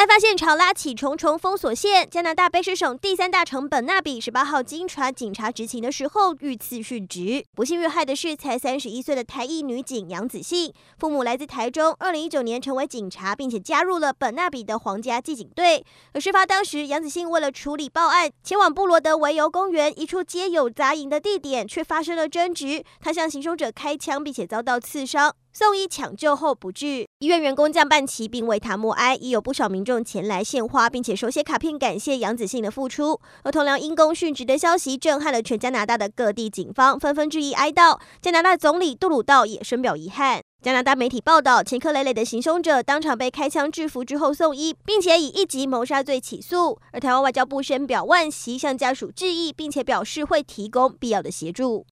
案发现场拉起重重封锁线。加拿大卑诗省第三大城本纳比十八号经传警察执勤的时候遇刺殉职。不幸遇害的是才三十一岁的台裔女警杨子信，父母来自台中，二零一九年成为警察，并且加入了本纳比的皇家骑警队。而事发当时，杨子信为了处理报案，前往布罗德维尤公园一处街友杂营的地点，却发生了争执，他向行凶者开枪，并且遭到刺伤。送医抢救后不治，医院员工降半旗并为他默哀，已有不少民众前来献花，并且手写卡片感谢杨子信的付出。而同僚因公殉职的消息震撼了全加拿大的各地警方，纷纷致意哀悼。加拿大总理杜鲁道也深表遗憾。加拿大媒体报道，前科累累的行凶者当场被开枪制服之后送医，并且以一级谋杀罪起诉。而台湾外交部深表惋惜，向家属致意，并且表示会提供必要的协助。